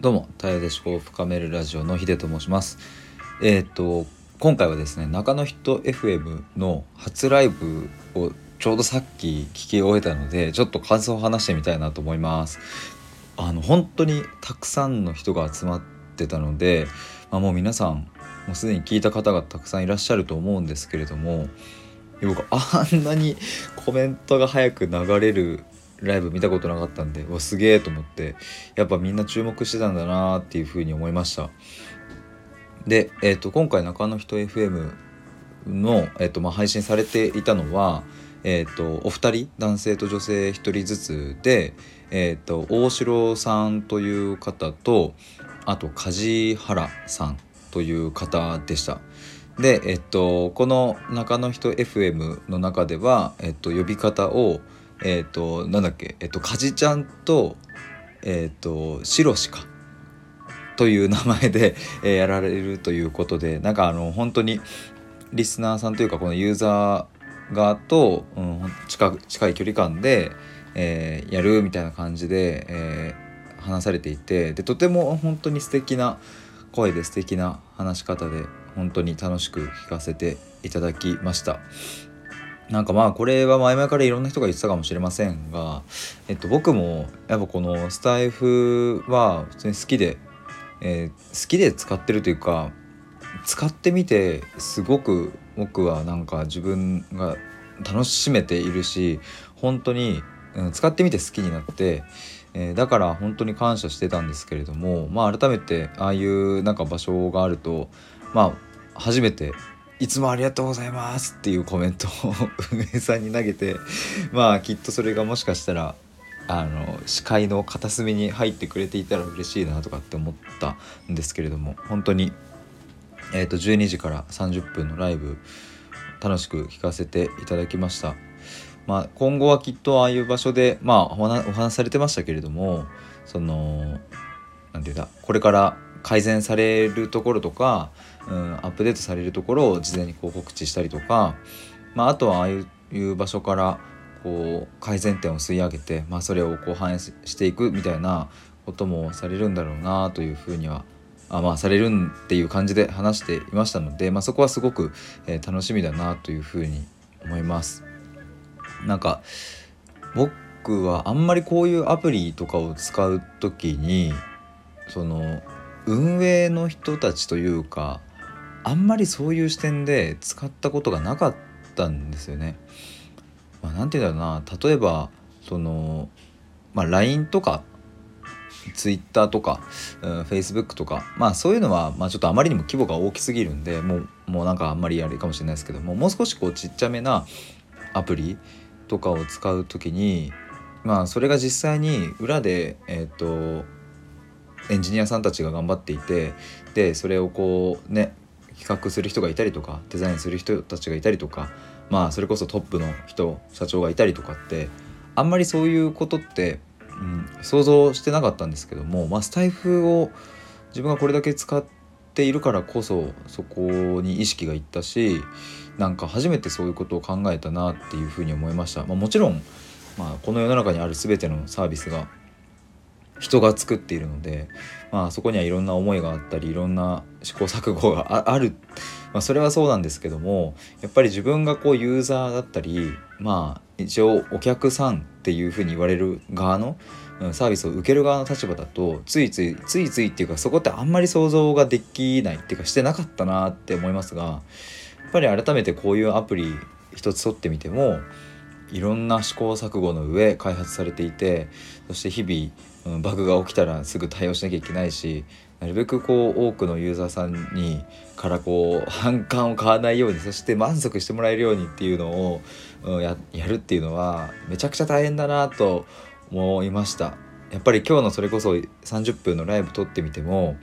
どうも、タイで思考を深めるラジオのヒデと申します。えっ、と、今回はですね、中野ヒット FM の初ライブをちょうどさっき聞き終えたので、ちょっと感想を話してみたいなと思います。あの、本当にたくさんの人が集まってたので、まあ、もう皆さん、もうすでに聞いた方がたくさんいらっしゃると思うんですけれども、僕あんなにコメントが早く流れるライブ見たことなかったんでわすげえと思ってやっぱみんな注目してたんだなーっていうふうに思いました。で、えー、と今回中野人 FM の、えーとまあ、配信されていたのは、えー、とお二人男性と女性1人ずつで、えー、と大城さんという方とあと梶原さんという方でした。で、えっと、この中野人 FM の中では、えっと、呼び方をえっ、となんだっけえっ、とかじちゃんとえっ、としろしかという名前で、えやられるということでなんかあの本当にリスナーさんというかこのユーザー側と、うん、近近い距離感で、えやるみたいな感じで、え話されていてでとても本当に素敵な声で素敵な話し方で本当に楽しく聞かせていただきました。なんかまあこれは前々からいろんな人が言ってたかもしれませんが、えっと、僕もやっぱこのスタイフは普通に好きで、えー好きで使ってるというか使ってみてすごく僕はなんか自分が楽しめているし本当に、うん使ってみて好きになって、えーだから本当に感謝してたんですけれどもまあ改めてああいうなんか場所があるとまあ初めていつもありがとうございますっていうコメントを 運営さんに投げてまあきっとそれがもしかしたらあの視界の片隅に入ってくれていたら嬉しいなとかって思ったんですけれども本当に、えー、と12時から30分のライブ楽しく聞かせていただきました。まあ、今後はきっとああいう場所で、まあ、お話されてましたけれどもそのなんていうんだこれから改善されるところとか、うん、アップデートされるところを事前にこう告知したりとか、まあ、あとはああいう場所からこう改善点を吸い上げて、まあ、それをこう反映していくみたいなこともされるんだろうなというふうにはあまあされるんっていう感じで話していましたので、まあ、そこはすごく、え楽しみだなというふうに思います。なんか僕はあんまりこういうアプリとかを使う時にその運営の人たちというかあんまりそういう視点で使ったことがなかったんですよね。まあ、なんて言うんだろうな例えばその、まあ、LINE とか Twitter とか、うん、Facebook とかまあそういうのは、まあ、ちょっとあまりにも規模が大きすぎるんでもうもうなんかあんまりあれかもしれないですけどももう少しこうちっちゃめなアプリとかを使う時にまあそれが実際に裏でえっ、とエンジニアさんたちが頑張っていてでそれをこうね企画する人がいたりとかデザインする人たちがいたりとかまあそれこそトップの人社長がいたりとかってあんまりそういうことって、うん、想像してなかったんですけども、まあ、スタイフを自分がこれだけ使っているからこそそこに意識がいったしなんか初めてそういうことを考えたなっていうふうに思いました。まあ、もちろん、まあ、この世の中にある全てのサービスが人が作っているので、まあ、そこにはいろんな思いがあったりいろんな試行錯誤が ある、まあ、それはそうなんですけどもやっぱり自分がこうユーザーだったりまあ一応お客さんっていうふうに言われる側のサービスを受ける側の立場だとついついついついっていうかそこってあんまり想像ができないっていうかしてなかったなって思いますがやっぱり改めてこういうアプリ一つ取ってみてもいろんな試行錯誤の上開発されていてそして日々、うんバグが起きたらすぐ対応しなきゃいけないしなるべくこう多くのユーザーさんにからこう反感を買わないようにそして満足してもらえるようにっていうのを、うんややるっていうのはめちゃくちゃ大変だなと思いました。やっぱり今日のそれこそ30分のライブ撮ってみても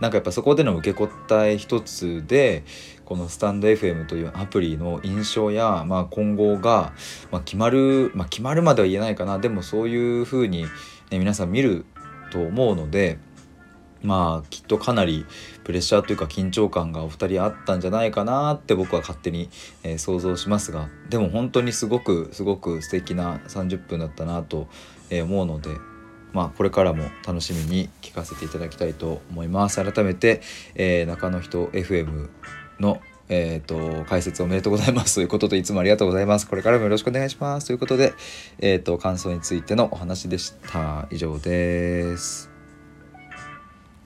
なんかやっぱそこでの受け答え一つでこのスタンド FM というアプリの印象や、まあ、今後が、まあ、決まる、まあ、決まるまでは言えないかな。でもそういうふうに、ね、皆さん見ると思うのでまあきっとかなりプレッシャーというか緊張感がお二人あったんじゃないかなって僕は勝手に、えー想像しますが。でも本当にすごくすごく素敵な30分だったなと、思うので。まあ、これからも楽しみに聞かせていただきたいと思います。改めて、えー、中野人 FM のえっ、ー、と解説おめでとうございますということでいつもありがとうございます。これからもよろしくお願いします。ということでえっ、ー、と感想についてのお話でした。以上です。